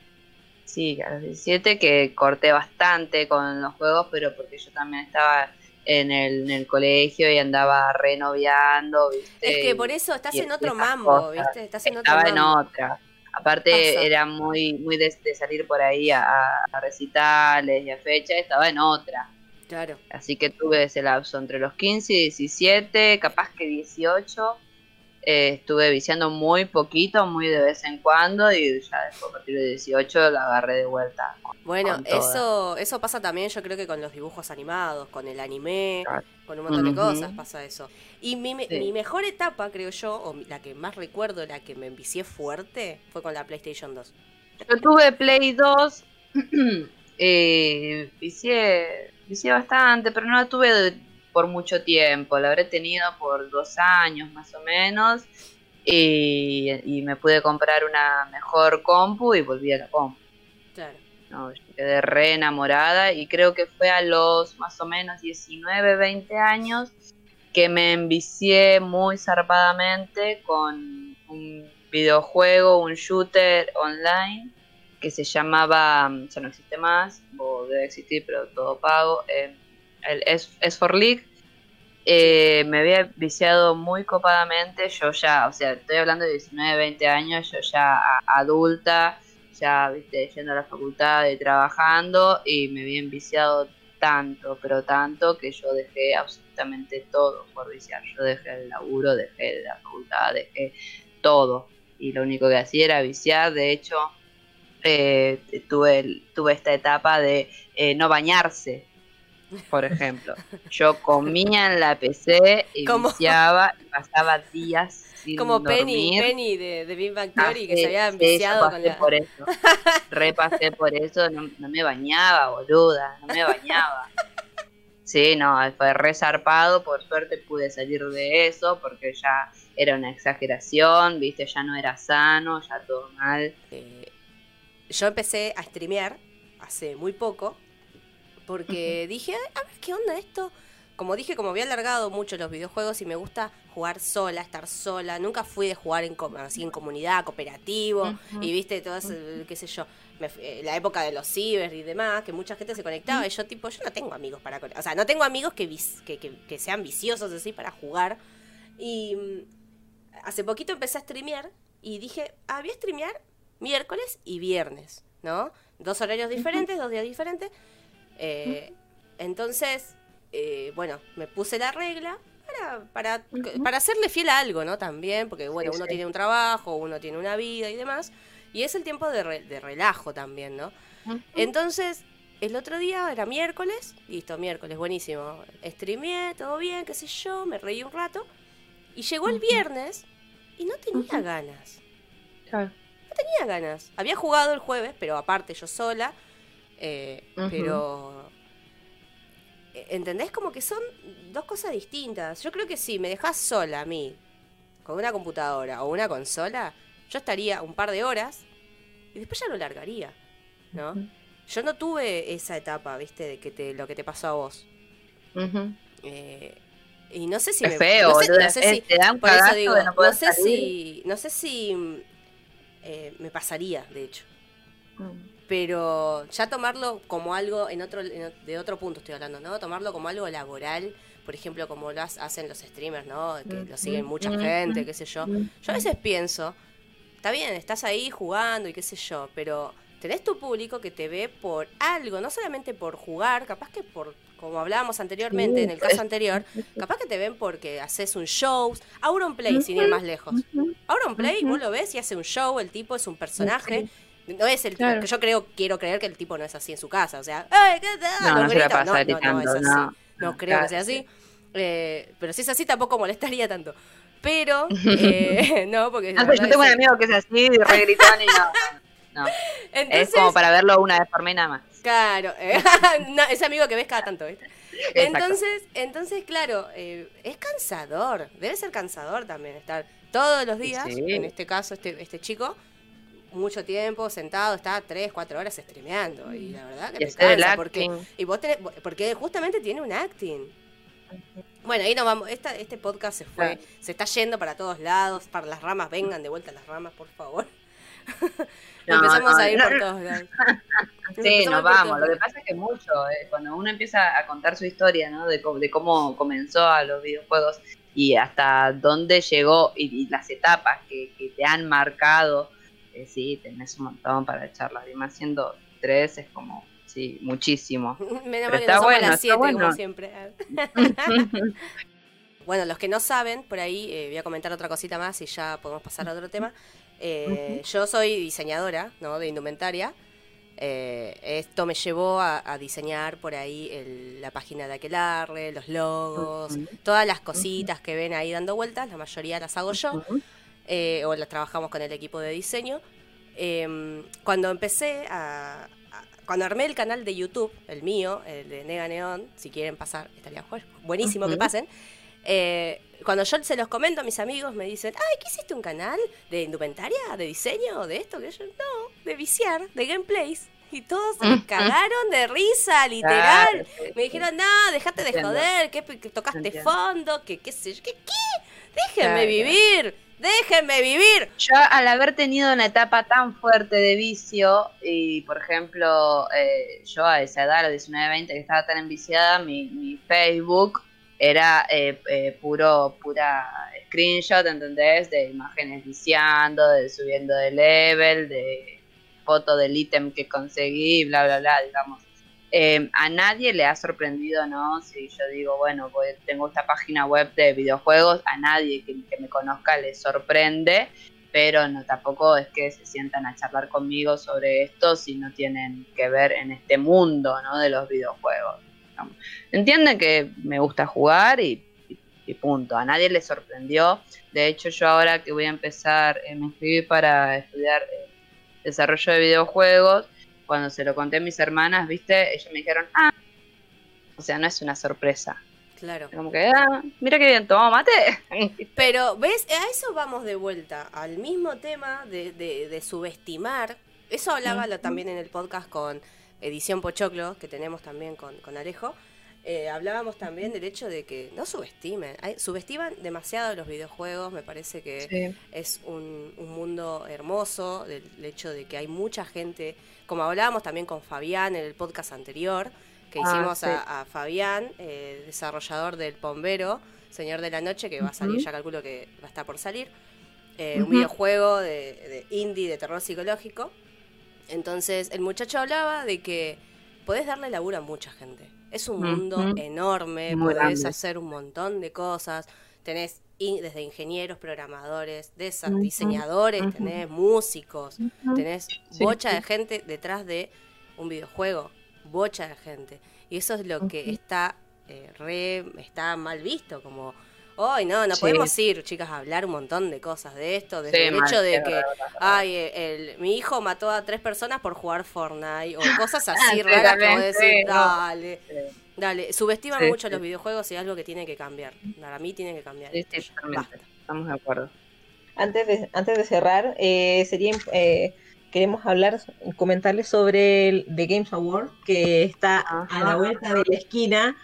S2: sí, a los 17 que corté bastante con los juegos, pero porque yo también estaba en el, en el colegio y andaba renoviando, ¿viste?
S3: Es que por eso estás
S2: y
S3: en otro mambo,
S2: cosas.
S3: ¿viste? Estás en otro
S2: estaba en
S3: mambo.
S2: otra. Aparte
S3: Pasa.
S2: era muy muy de, de salir por ahí a, a recitales y a fechas, estaba en otra.
S3: Claro.
S2: Así que tuve ese lapso entre los 15 y 17, capaz que 18. Eh, estuve viciando muy poquito, muy de vez en cuando y ya después a partir de 18 la agarré de vuelta.
S3: Bueno,
S2: con
S3: eso eso pasa también yo creo que con los dibujos animados, con el anime,
S2: Claro.
S3: con un montón de cosas pasa eso. Y mi,
S2: Sí.
S3: mi mejor etapa, creo yo, o la que más recuerdo, la que me envicié fuerte, fue con la PlayStation 2.
S2: Yo tuve Play 2, eh, vicié, vicié bastante, pero no la tuve de- por mucho tiempo. La habré tenido por dos años más o menos. Y, y me pude comprar una mejor compu y volví a la compu.
S3: Claro.
S2: No, yo quedé re enamorada y creo que fue a los más o menos 19, 20 años que me envicié muy zarpadamente con un videojuego, un shooter online que se llamaba, ya no existe más, o debe existir pero todo pago, eh, el S, S for League. Eh, me había viciado muy copadamente, yo ya, o sea, estoy hablando de 19, 20 años, yo ya adulta, ya, viste, yendo a la facultad y trabajando, y me había enviciado tanto, pero tanto, que yo dejé absolutamente todo por viciar. Yo dejé el laburo, dejé la facultad, dejé todo. Y lo único que hacía era viciar, de hecho, eh, tuve, tuve esta etapa de eh, no bañarse, por ejemplo. Yo comía en la PC y viciaba y pasaba días sin
S3: Como Penny,
S2: dormir.
S3: Penny de, de Big Bang
S2: Ah,
S3: Theory, que se había
S2: yo
S3: con la...
S2: por eso. Repasé por eso, no, no me bañaba, boluda, no me bañaba. Sí, no, fue re zarpado, por suerte pude salir de eso porque ya era una exageración, viste, ya no era sano, ya todo mal.
S3: Eh, yo empecé a streamear hace muy poco porque dije, "Ay, a ver qué onda esto. Como dije, como había alargado mucho los videojuegos y me gusta jugar sola, estar sola, nunca fui de jugar en, así en comunidad, cooperativo, y viste, todo eso, qué sé yo, me fui- eh, la época de los ciber y demás, que mucha gente se conectaba, y yo tipo, yo no tengo amigos para conectar, o sea, no tengo amigos que, vis- que, que- que sean viciosos así para jugar. Y mm, hace poquito empecé a streamear y dije, ah, voy a streamear miércoles y viernes, ¿no? Dos horarios diferentes, dos días diferentes. Eh, entonces, eh, bueno, me puse la regla para, para, para hacerle fiel a algo, ¿no? También, porque bueno,
S2: Sí,
S3: uno
S2: sí.
S3: tiene un trabajo, uno tiene una vida y demás. Y es el tiempo de, re- de relajo también, ¿no? Entonces, el otro día era miércoles, listo, miércoles, buenísimo. Streameé, todo bien, qué sé yo, me reí un rato. Y llegó el viernes y no tenía ganas. No tenía ganas. Había jugado el jueves, pero aparte yo sola. Eh. Pero. eh, ¿Entendés? Como que son dos cosas distintas. Yo creo que si me dejas sola a mí, con una computadora o una consola, yo estaría un par de horas y después ya lo largaría. ¿No? Yo no tuve esa etapa, ¿viste? De que te, lo que te pasó a vos. Eh, y no sé si
S2: Es
S3: me-
S2: feo,
S3: no sé,
S2: boluda,
S3: no sé
S2: es-
S3: si-
S2: te da un
S3: por eso
S2: cagazo
S3: digo,
S2: de no
S3: sé
S2: salir.
S3: si no sé si eh, me pasaría de hecho pero ya tomarlo como algo en otro en de otro punto estoy hablando no tomarlo como algo laboral por ejemplo como lo ha- hacen los streamers no que lo siguen mucha gente qué sé yo. Yo a veces pienso está bien estás ahí jugando y qué sé yo pero tenés tu público que te ve por algo no solamente por jugar capaz que por como hablábamos anteriormente
S2: Sí,
S3: en el caso anterior capaz que te ven porque haces un show. Auronplay sin ir más lejos. Auronplay vos lo ves y hace un show el tipo es un personaje no es el
S2: Claro.
S3: que yo creo quiero creer que el tipo no es así en su casa o sea ¡ay, qué tal!
S2: No, no
S3: no, no, no es así
S2: no.
S3: creo que sea así Eh, pero si es así tampoco molestaría tanto. Pero, eh, no, porque...
S2: No, yo tengo un amigo que es así, re gritón y no. no.
S3: Entonces,
S2: Es como para verlo una vez por mes nada más.
S3: Claro, eh, no, ese amigo que ves cada tanto, ¿viste? Entonces, entonces claro, eh, es cansador, debe ser cansador también estar todos los días,
S2: Sí.
S3: en este caso este, este chico, mucho tiempo sentado, está tres, cuatro horas streameando y la verdad que
S2: Y el
S3: cansa porque, y vos tenés- porque justamente tiene un acting. Bueno, ahí nos vamos, esta, este podcast se fue, se está yendo para todos lados, para las ramas, vengan de vuelta las ramas, por favor.
S2: No,
S3: Empezamos
S2: no,
S3: a ir
S2: no,
S3: por todos lados.
S2: Sí, nos vamos. Lo que pasa es que mucho, eh, cuando uno empieza a contar su historia, ¿no? De, cómo- de cómo comenzó a los videojuegos y hasta dónde llegó y, y las etapas que, que te han marcado, eh, sí, tenés un montón para charlar. Y más siendo tres es como, sí, muchísimo.
S3: Menos mal que
S2: está
S3: no
S2: bueno,
S3: las
S2: está
S3: 7 como
S2: bueno.
S3: siempre. Bueno, los que no saben, por ahí eh, voy a comentar otra cosita más y ya podemos pasar a otro tema. Eh, Yo soy diseñadora ¿no? de indumentaria. Eh, esto me llevó a, a diseñar por ahí el- la página de Aquelarre, los logos, todas las cositas que ven ahí dando vueltas, la mayoría las hago yo eh, o las trabajamos con el equipo de diseño. Eh, cuando empecé a, a- Cuando armé el canal de YouTube, el mío, el de Nega Neon, si quieren pasar, estaría bu- buenísimo que
S2: Ujú.
S3: pasen. eh, cuando yo se los comento a mis amigos, me dicen, ay, ¿qué hiciste un canal de indumentaria, de diseño, de esto? Que yo, no, de viciar, de gameplays. Y todos se cagaron de risa, literal.
S2: Claro,
S3: Me dijeron, no, dejate de joder, que, que tocaste fondo, que qué sé yo, que qué, déjenme
S2: Claro.
S3: vivir, déjenme vivir.
S2: Yo al haber tenido una etapa tan fuerte de vicio y por ejemplo eh, yo a esa edad, a los 19, 20 que estaba tan enviciada, mi, mi Facebook era eh, eh, puro pura screenshot, ¿entendés? De imágenes viciando, de subiendo de level, de foto del ítem que conseguí, bla, bla, bla, digamos. Eh, a nadie le ha sorprendido, ¿no? Si yo digo, bueno, tengo esta página web de videojuegos, a nadie que, me conozca le sorprende, pero no tampoco es que se sientan a charlar conmigo sobre esto si no tienen que ver en este mundo, ¿no? De los videojuegos. Entienden que me gusta jugar y punto. A nadie le sorprendió. De hecho, yo ahora que voy a empezar, eh, me inscribí para estudiar eh, desarrollo de videojuegos cuando se lo conté a mis hermanas, viste, ellas me dijeron, ah, o sea, no es una sorpresa.
S3: Claro.
S2: Como que, ah, mira qué bien, tomó mate.
S3: Pero, ¿ves? A eso vamos de vuelta, al mismo tema de, de- de subestimar. Eso hablaba lo- también en el podcast con Edición Pochoclo, que tenemos también con, con Alejo. Eh, hablábamos también del hecho de que no subestimen. Hay- subestiman demasiado los videojuegos, me parece que es un, un mundo hermoso, del hecho de que hay mucha gente, como hablábamos también con Fabián en el podcast anterior, que
S2: Ah,
S3: hicimos
S2: sí.
S3: a, a Fabián, eh, desarrollador del Pombero, Señor de la Noche, que va a salir, ya calculo que va a estar por salir, eh, un videojuego de, de indie de terror psicológico. Entonces el muchacho hablaba de que podés darle laburo a mucha gente. Es un mundo enorme,
S2: Muy
S3: podés
S2: grande.
S3: hacer un montón de cosas. Tenés in- desde ingenieros, programadores, desa-
S2: Ujú.
S3: diseñadores, tenés músicos, tenés
S2: Sí,
S3: bocha
S2: sí.
S3: de gente detrás de un videojuego, bocha de gente. Y eso es lo que está eh, re, está mal visto, como, hoy no, no
S2: Sí.
S3: podemos ir, chicas, a hablar un montón de cosas de esto, desde
S2: Sí,
S3: el
S2: mal,
S3: hecho de que, ay, eh, el, mi hijo mató a tres personas por jugar Fortnite, o cosas así
S2: Sí,
S3: raras como decir, dale,
S2: Sí,
S3: dale, subestiman
S2: Sí,
S3: mucho
S2: sí.
S3: los videojuegos y es algo que tiene que cambiar. Para mí tiene que cambiar.
S2: Estamos de acuerdo.
S1: Antes de, antes de cerrar, eh, sería eh, queremos hablar, comentarles sobre el The Games Award, que está a la vuelta de la esquina.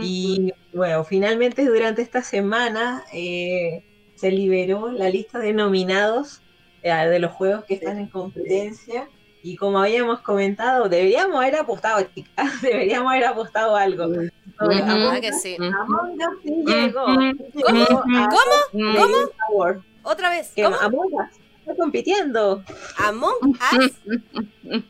S1: Y bueno, finalmente durante esta semana eh, se liberó la lista de nominados eh, de los juegos que están en competencia. Y como habíamos comentado, deberíamos haber apostado, chicas, deberíamos haber apostado algo.
S2: Ujú.
S1: Sobre
S3: La
S1: Among
S3: verdad que sí.
S1: Among Us sí llegó.
S3: ¿Cómo?
S1: Games Award.
S3: Otra vez, ¿cómo?
S1: Among Us está compitiendo.
S3: Among Us.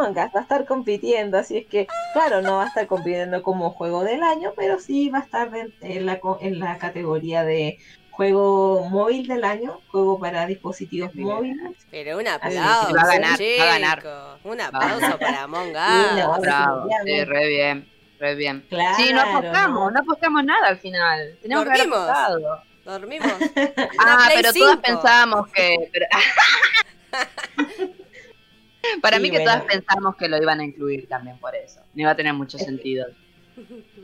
S1: Among Us va a estar compitiendo, así es que, claro, no va a estar compitiendo como juego del año, pero sí va a estar en, en la, co- en la categoría de juego móvil del año, juego para dispositivos móviles.
S3: Pero un aplauso,
S1: va a
S2: ganar, va a ganar.
S3: Un aplauso para Among
S1: Sí, no,
S3: Us.
S2: Bravo, sí, re bien. re bien.
S1: Claro,
S2: sí, no apostamos,
S1: no.
S2: no apostamos nada al final. Teníamos que haber
S3: Dormimos.
S2: apostado.
S3: Dormimos.
S2: Ah, pero todas
S3: 5.
S2: pensábamos que. pero- Para
S1: Sí,
S2: mí que
S1: bueno.
S2: todas pensamos que lo iban a incluir también por eso. No iba a tener mucho
S1: Es que-
S2: sentido.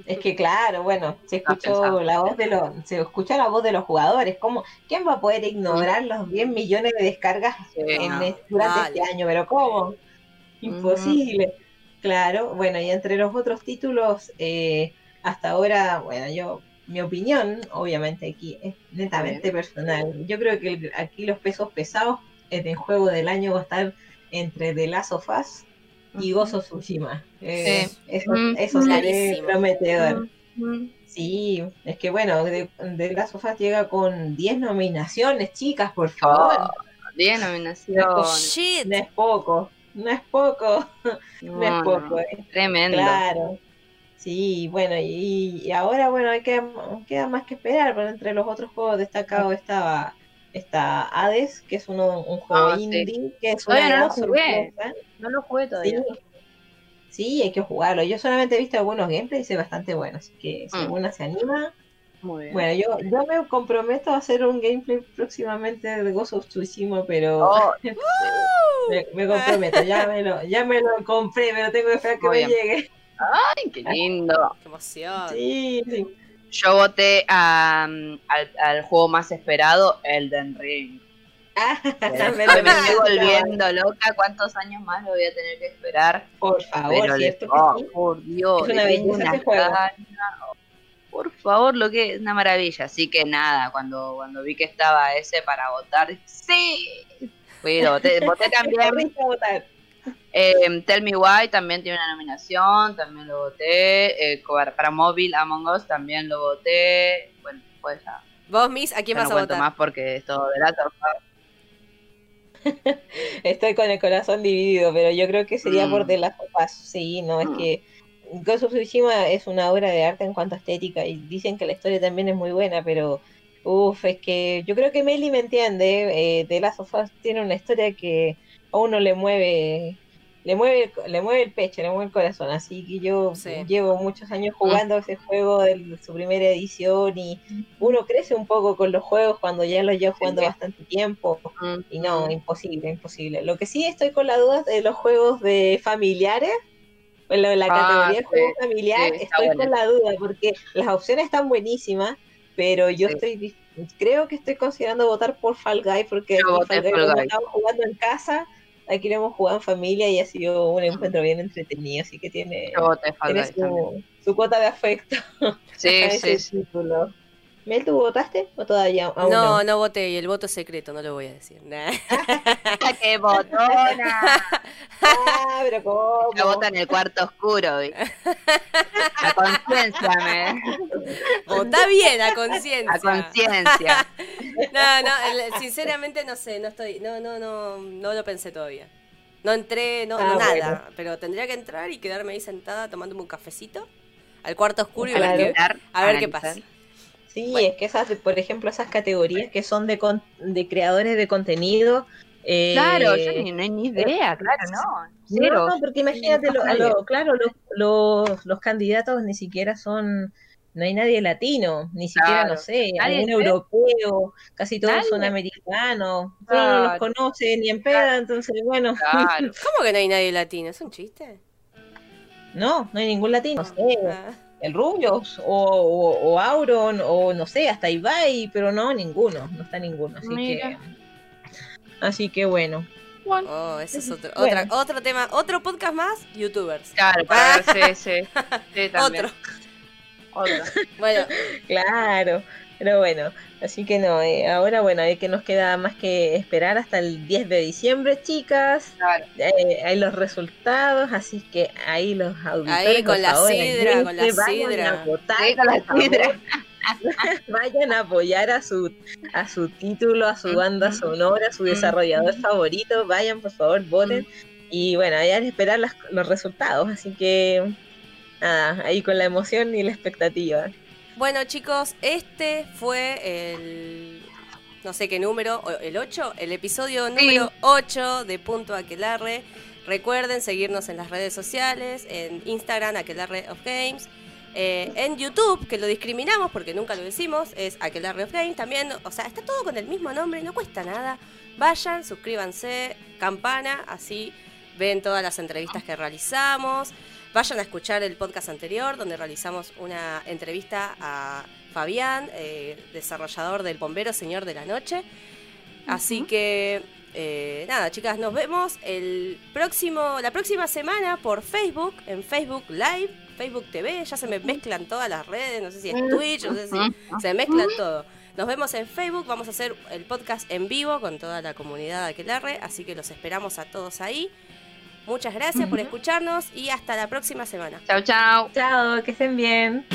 S1: Es que claro, bueno, se escuchó la voz de los, se escuchó la voz de los jugadores. ¿Cómo, ¿Quién va a poder ignorar los 10 millones de descargas
S2: Sí,
S1: en
S2: no.
S1: es- durante
S3: Dale.
S1: este año? Pero ¿cómo? Imposible. Claro, bueno, y entre los otros títulos, eh, hasta ahora, bueno, yo, mi opinión, obviamente aquí es netamente personal. Yo creo que el- aquí los pesos pesados en el juego del año va a estar entre The Last of Us y Gozo Tsushima. Eh,
S2: Sí.
S1: Eso, eso
S3: clarísimo.
S1: prometedor.
S2: Mm.
S1: Sí, es que bueno, de, de Last of Us llega con 10 nominaciones, chicas, por favor.
S2: Oh, 10 nominaciones.
S3: Shit.
S1: No es poco, no es poco, no, es poco. eh.
S2: Tremendo.
S1: Claro. Sí, bueno, y, y ahora, bueno, hay que, queda más que esperar, pero entre los otros juegos destacados estaba está Hades, que es uno, un juego
S2: Ah, sí.
S1: indie, que es
S2: Todavía
S1: una
S2: no lo jugué.
S1: sorpresa.
S2: No lo jugué
S1: Sí.
S2: todavía.
S1: Sí, hay que jugarlo. Yo solamente he visto algunos gameplays y es bastante bueno, así que si
S2: Mm.
S1: alguna se anima,
S2: Muy bien.
S1: Bueno, yo, yo me comprometo a hacer un gameplay próximamente de Ghost of Tsushima, pero
S2: Oh,
S1: me, me comprometo, ya me, lo, ya me lo compré, pero tengo que esperar que
S2: Muy
S1: me
S2: bien.
S1: llegue.
S2: ay, qué lindo.
S3: Qué emoción.
S1: Sí, sí.
S2: Yo voté um, al, al juego más esperado, Elden Ring.
S1: Ah, me lo
S2: me estoy volviendo loca. ¿Cuántos años más lo voy a tener que esperar?
S1: Por favor,
S2: Pero
S1: ¿cierto? que
S2: oh,
S1: sí?
S2: por Dios,
S1: Es una belleza juego.
S2: Por favor, lo que es una maravilla. Así que nada, cuando, cuando vi que estaba ese para votar, sí. Lo voté, voté también. Eh, Tell Me Why, también tiene una nominación, también lo voté. Eh, para móvil Among Us también lo voté. Bueno, pues ya,
S3: Vos, Miss, ¿a quién
S2: ya
S3: vas
S2: no
S3: a
S2: cuento
S3: votar?
S2: más porque es todo de la torta.
S1: Estoy con el corazón dividido, pero yo creo que sería por
S2: Mm.
S1: The Last of Us. Sí, no, es
S2: Mm.
S1: que Ghost of Tsushima es una obra de arte en cuanto a estética y dicen que la historia también es muy buena, pero uff, es que yo creo que Meli me entiende. Eh, The Last of Us tiene una historia que a uno le mueve, le mueve, el- le mueve el pecho, le mueve el corazón. Así que yo
S3: Sí.
S1: llevo muchos años jugando ese juego de su primera edición y uno crece un poco con los juegos cuando ya los llevo jugando
S2: Sí.
S1: bastante tiempo. Y no, imposible, imposible. Lo que sí estoy con la duda de los juegos de familiares, en la, la
S2: Ah,
S1: categoría
S2: sí,
S1: juego familiar, estoy
S2: buena.
S1: con la duda porque las opciones están buenísimas, pero yo estoy, creo que estoy considerando votar por Fall Guy porque Fall Guy jugando en casa, aquí lo hemos jugado en familia y ha sido un encuentro bien entretenido, así que tiene, tiene su, su cuota de afecto
S2: Sí, sí, sí.
S1: título. Mel, ¿tú votaste o todavía aún
S3: No,
S1: no?
S3: no voté y el voto es secreto, no lo voy a decir. Nah.
S2: ¡Qué botona!
S1: Ah, pero ¿cómo?
S2: Yo voto en el cuarto oscuro. A conciencia, me.
S3: Votá bien a
S2: A
S3: conciencia.
S2: conciencia.
S3: No, no, sinceramente no sé, no estoy, no, no, no, no lo pensé todavía. No entré, no,
S1: Ah, bueno.
S3: nada, pero tendría que entrar y quedarme ahí sentada tomándome un cafecito al cuarto oscuro y ver qué, a ver qué pasa.
S1: Sí,
S3: Bueno.
S1: es que esas, por ejemplo, esas categorías que son de, con- de creadores de contenido. eh,
S2: Claro, yo ni, no hay ni idea, claro, no. Cero.
S1: No, no, porque imagínate, lo- claro, lo- los, los candidatos ni siquiera son, no hay nadie latino, ni siquiera,
S2: Claro.
S1: no sé,
S2: Nadie
S1: algún europeo, casi todos
S2: Nadie.
S1: son americanos, uno no los
S2: Claro.
S1: conoce ni en peda, entonces, bueno,
S2: Claro.
S3: ¿Cómo que no hay nadie latino? ¿Es un chiste?
S1: no, no hay ningún latino, no sé,
S3: Ah,
S1: el Rubios, o, o, o Auron, o no sé, hasta Ibai, pero no, ninguno, no está ninguno, así
S2: Mira.
S1: que, así que bueno.
S3: oh, eso es otro,
S1: Bueno.
S3: otra, otro tema, otro podcast más, youtubers.
S2: Claro, para ver, sí, sí. Sí, también.
S3: Otro.
S2: Otro.
S3: Bueno,
S1: Claro, pero bueno, así que no, eh, ahora bueno, hay que nos queda más que esperar hasta el 10 de diciembre, chicas.
S2: Claro.
S1: Eh, hay los resultados, así que ahí los auditores,
S3: Ahí con la
S1: favor,
S3: sidra, con la sidra.
S1: a votar,
S2: Sí, con la sidra.
S1: vayan a apoyar a su a su título, a su banda sonora, a su desarrollador vavorito, vayan por favor, voten y bueno, ahí a esperar las- los resultados, así que nada, ahí con la emoción y la expectativa.
S3: Bueno chicos, este fue el no sé qué número, el 8, el episodio número 8 de Punto Aquelarre. Recuerden seguirnos en las redes sociales, en Instagram, Aquelarre of Games. Eh, en YouTube, que lo discriminamos porque nunca lo decimos, es Aquelarre of Games también. O sea, está todo con el mismo nombre, no cuesta nada. Vayan, suscríbanse, campana, así ven todas las entrevistas que realizamos. Vayan a escuchar el podcast anterior, donde realizamos una entrevista a Fabián, eh, desarrollador del Bombero Señor de la Noche. Así que eh, nada, chicas, nos vemos el próximo, la próxima semana por Facebook, en Facebook Live, Facebook TV, ya se me mezclan todas las redes, no sé si es Twitch, no sé si se mezclan todo. Nos vemos en Facebook, vamos a hacer el podcast en vivo con toda la comunidad de Aquelarre, así que los esperamos a todos ahí. Muchas gracias por escucharnos y hasta la próxima semana.
S2: Chao, chao.
S1: Chao, que estén bien.